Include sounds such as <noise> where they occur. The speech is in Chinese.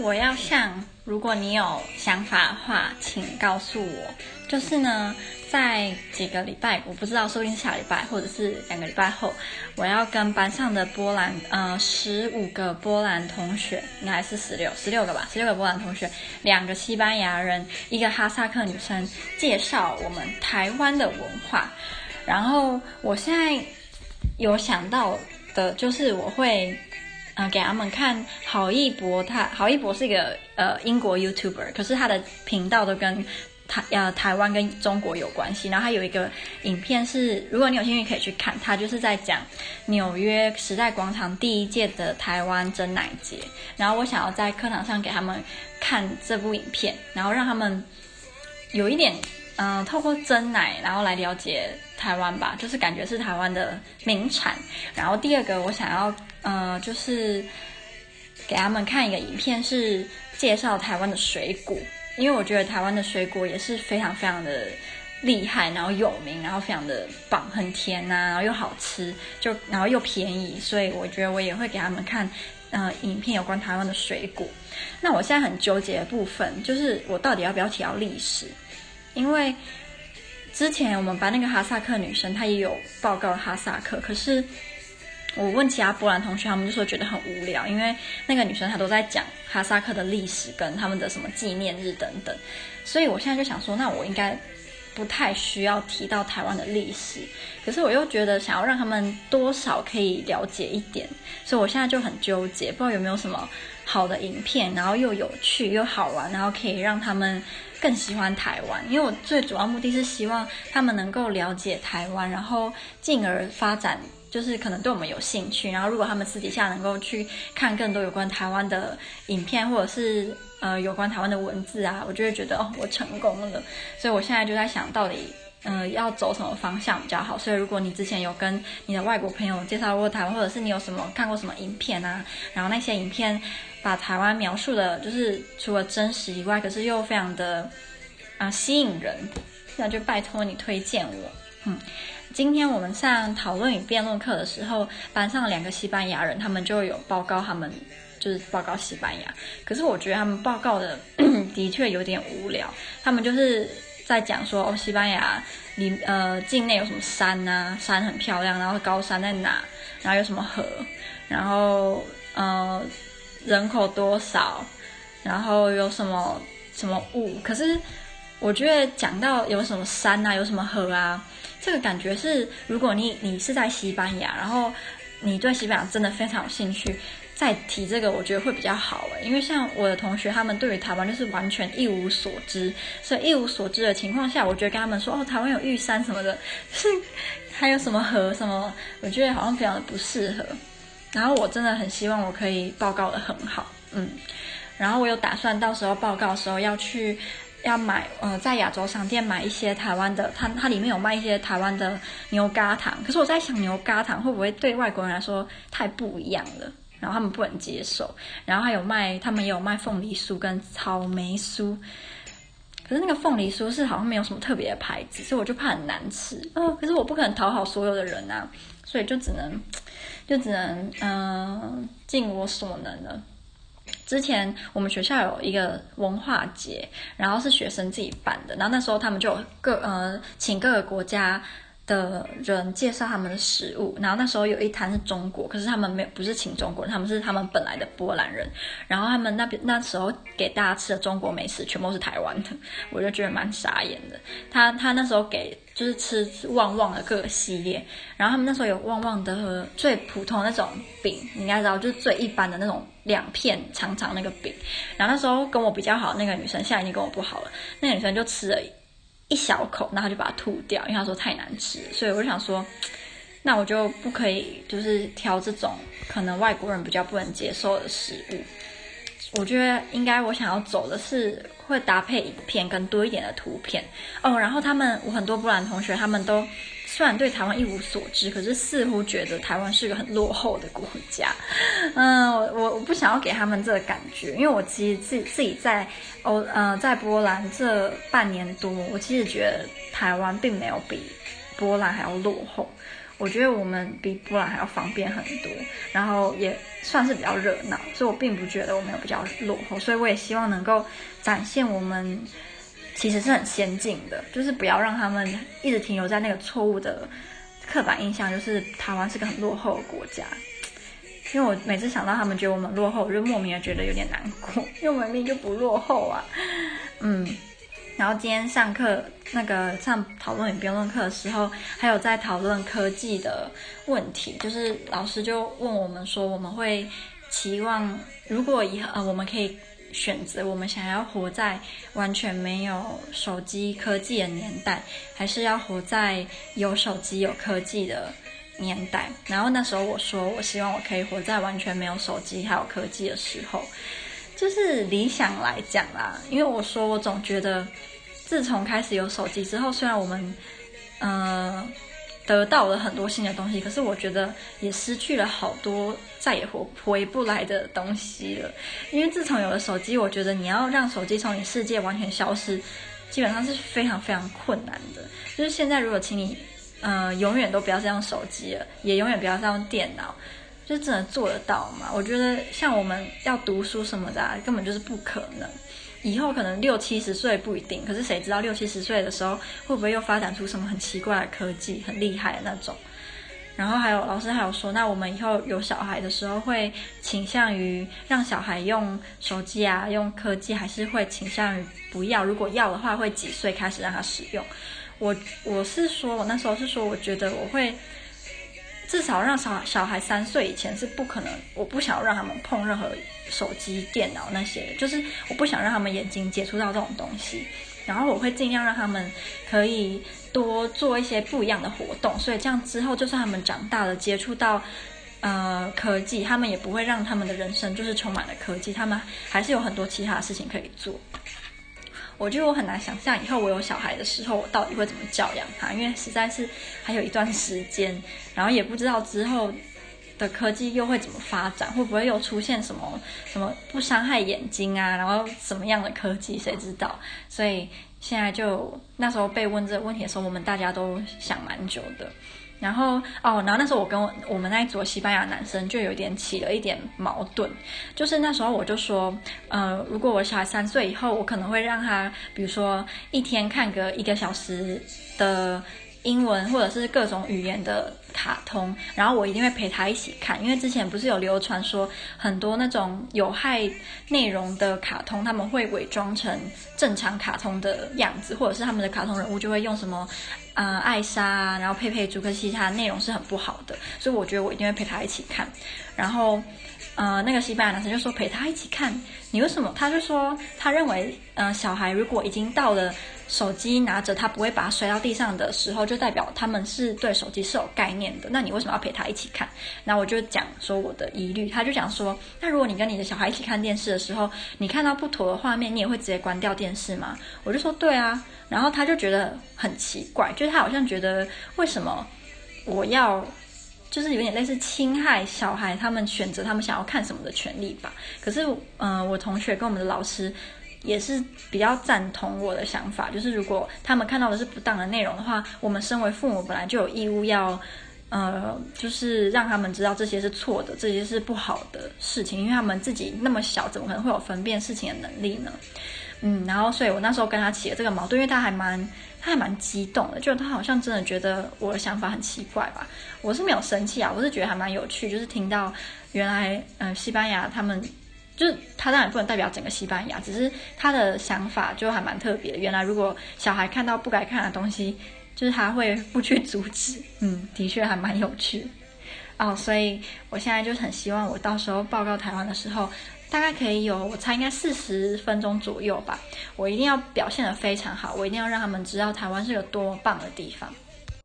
我要像，如果你有想法的话，请告诉我。就是呢，在几个礼拜，我不知道，说不定是下礼拜或者是两个礼拜后，我要跟班上的波兰，呃，十五个波兰同学，应该是十六，十六个吧，十六个波兰同学，两个西班牙人，一个哈萨克女生，介绍我们台湾的文化。然后我现在有想到的，就是我会。给他们看郝一博，他郝一博是一个呃英国 YouTuber，可是他的频道都跟台呃台湾跟中国有关系。然后他有一个影片是，如果你有兴趣可以去看，他就是在讲纽约时代广场第一届的台湾珍奶节。然后我想要在课堂上给他们看这部影片，然后让他们有一点嗯、透过珍奶，然后来了解台湾吧，就是感觉是台湾的名产。然后第二个我想要。呃，就是给他们看一个影片，是介绍台湾的水果，因为我觉得台湾的水果也是非常非常的厉害，然后有名，然后非常的棒，很甜呐、然后又好吃，就然后又便宜，所以我觉得我也会给他们看，呃，影片有关台湾的水果。那我现在很纠结的部分就是我到底要不要提到历史，因为之前我们班那个哈萨克女生她也有报告哈萨克，可是。我问其他波兰同学，他们就说觉得很无聊，因为那个女生她都在讲哈萨克的历史跟他们的什么纪念日等等，所以我现在就想说，那我应该不太需要提到台湾的历史，可是我又觉得想要让他们多少可以了解一点，所以我现在就很纠结，不知道有没有什么好的影片，然后又有趣又好玩，然后可以让他们更喜欢台湾，因为我最主要目的是希望他们能够了解台湾，然后进而发展。就是可能对我们有兴趣，然后如果他们私底下能够去看更多有关台湾的影片，或者是呃有关台湾的文字啊，我就会觉得哦，我成功了。所以我现在就在想到底嗯、要走什么方向比较好。所以如果你之前有跟你的外国朋友介绍过台湾，或者是你有什么看过什么影片啊，然后那些影片把台湾描述的，就是除了真实以外，可是又非常的啊、吸引人，那就拜托你推荐我，嗯。今天我们上讨论与辩论课的时候，班上两个西班牙人，他们就有报告，他们就是报告西班牙。可是我觉得他们报告的 <clears throat> 的确有点无聊，他们就是在讲说哦，西班牙里呃境内有什么山啊，山很漂亮，然后高山在哪，然后有什么河，然后呃人口多少，然后有什么什么物。可是我觉得讲到有什么山啊，有什么河啊。这个感觉是，如果你你是在西班牙，然后你对西班牙真的非常有兴趣，再提这个，我觉得会比较好诶。因为像我的同学，他们对于台湾就是完全一无所知，所以一无所知的情况下，我觉得跟他们说哦，台湾有玉山什么的，是 <laughs> 还有什么河什么，我觉得好像非常的不适合。然后我真的很希望我可以报告的很好，嗯，然后我有打算到时候报告的时候要去。要买，呃，在亚洲商店买一些台湾的，它它里面有卖一些台湾的牛轧糖。可是我在想，牛轧糖会不会对外国人来说太不一样了，然后他们不能接受。然后还有卖，他们也有卖凤梨酥跟草莓酥。可是那个凤梨酥是好像没有什么特别的牌子，所以我就怕很难吃。哦、可是我不可能讨好所有的人啊，所以就只能，就只能，嗯、尽我所能了。之前我们学校有一个文化节，然后是学生自己办的，然后那时候他们就各呃请各个国家的人介绍他们的食物，然后那时候有一摊是中国，可是他们没有不是请中国人，他们是他们本来的波兰人，然后他们那边那时候给大家吃的中国美食全部是台湾的，我就觉得蛮傻眼的。他他那时候给。就是吃旺旺的各个系列，然后他们那时候有旺旺的最普通那种饼，你应该知道，就是最一般的那种两片长长那个饼。然后那时候跟我比较好那个女生，现在已经跟我不好了。那个女生就吃了一小口，然后就把它吐掉，因为他说太难吃。所以我就想说，<tsk> 那我就不可以就是挑这种可能外国人比较不能接受的食物。我觉得应该我想要走的是。会搭配影片跟多一点的图片哦，然后他们我很多波兰同学，他们都虽然对台湾一无所知，可是似乎觉得台湾是个很落后的国家。<laughs> 嗯，我我我不想要给他们这个感觉，因为我其实自己自己在欧呃在波兰这半年多，我其实觉得台湾并没有比波兰还要落后。我觉得我们比波兰还要方便很多，然后也算是比较热闹，所以我并不觉得我们有比较落后，所以我也希望能够展现我们其实是很先进的，就是不要让他们一直停留在那个错误的刻板印象，就是台湾是个很落后的国家。因为我每次想到他们觉得我们落后，我就莫名的觉得有点难过，因为我们明明就不落后啊，嗯。然后今天上课那个上讨论与辩论课的时候，还有在讨论科技的问题，就是老师就问我们说，我们会期望如果以后呃我们可以选择，我们想要活在完全没有手机科技的年代，还是要活在有手机有科技的年代？然后那时候我说，我希望我可以活在完全没有手机还有科技的时候。就是理想来讲啦，因为我说我总觉得，自从开始有手机之后，虽然我们，呃，得到了很多新的东西，可是我觉得也失去了好多再也回回不来的东西了。因为自从有了手机，我觉得你要让手机从你世界完全消失，基本上是非常非常困难的。就是现在，如果请你，呃，永远都不要再用手机了，也永远不要再用电脑。就真的做得到吗？我觉得像我们要读书什么的，根本就是不可能。以后可能六七十岁不一定，可是谁知道六七十岁的时候会不会又发展出什么很奇怪的科技，很厉害的那种。然后还有老师还有说，那我们以后有小孩的时候会倾向于让小孩用手机啊，用科技，还是会倾向于不要？如果要的话，会几岁开始让他使用？我我是说，我那时候是说，我觉得我会。至少让小小孩三岁以前是不可能，我不想要让他们碰任何手机、电脑那些，就是我不想让他们眼睛接触到这种东西。然后我会尽量让他们可以多做一些不一样的活动，所以这样之后，就算他们长大了接触到呃科技，他们也不会让他们的人生就是充满了科技，他们还是有很多其他事情可以做。我觉得我很难想象以后我有小孩的时候，我到底会怎么教养他，因为实在是还有一段时间，然后也不知道之后的科技又会怎么发展，会不会又出现什么什么不伤害眼睛啊，然后什么样的科技，谁知道？所以现在就那时候被问这个问题的时候，我们大家都想蛮久的。然后哦，然后那时候我跟我我们那一组西班牙男生就有点起了一点矛盾，就是那时候我就说，呃，如果我小孩三岁以后，我可能会让他，比如说一天看个一个小时的英文或者是各种语言的卡通，然后我一定会陪他一起看，因为之前不是有流传说很多那种有害内容的卡通，他们会伪装成正常卡通的样子，或者是他们的卡通人物就会用什么。呃，艾莎啊，然后佩佩猪，可惜它的内容是很不好的，所以我觉得我一定会陪他一起看。然后，呃，那个西班牙男生就说陪他一起看，你为什么？他就说他认为，呃，小孩如果已经到了手机拿着他不会把它摔到地上的时候，就代表他们是对手机是有概念的。那你为什么要陪他一起看？那我就讲说我的疑虑，他就讲说，那如果你跟你的小孩一起看电视的时候，你看到不妥的画面，你也会直接关掉电视吗？我就说对啊。然后他就觉得很奇怪，就他好像觉得为什么我要，就是有点类似侵害小孩他们选择他们想要看什么的权利吧。可是，嗯、我同学跟我们的老师也是比较赞同我的想法，就是如果他们看到的是不当的内容的话，我们身为父母本来就有义务要，呃，就是让他们知道这些是错的，这些是不好的事情，因为他们自己那么小，怎么可能会有分辨事情的能力呢？嗯，然后所以我那时候跟他起了这个矛盾，因为他还蛮他还蛮激动的，就他好像真的觉得我的想法很奇怪吧。我是没有生气啊，我是觉得还蛮有趣，就是听到原来嗯、呃、西班牙他们就是他当然不能代表整个西班牙，只是他的想法就还蛮特别的。原来如果小孩看到不该看的东西，就是他会不去阻止，<laughs> 嗯，的确还蛮有趣哦。所以我现在就很希望我到时候报告台湾的时候。大概可以有，我猜应该四十分钟左右吧。我一定要表现得非常好，我一定要让他们知道台湾是有多棒的地方。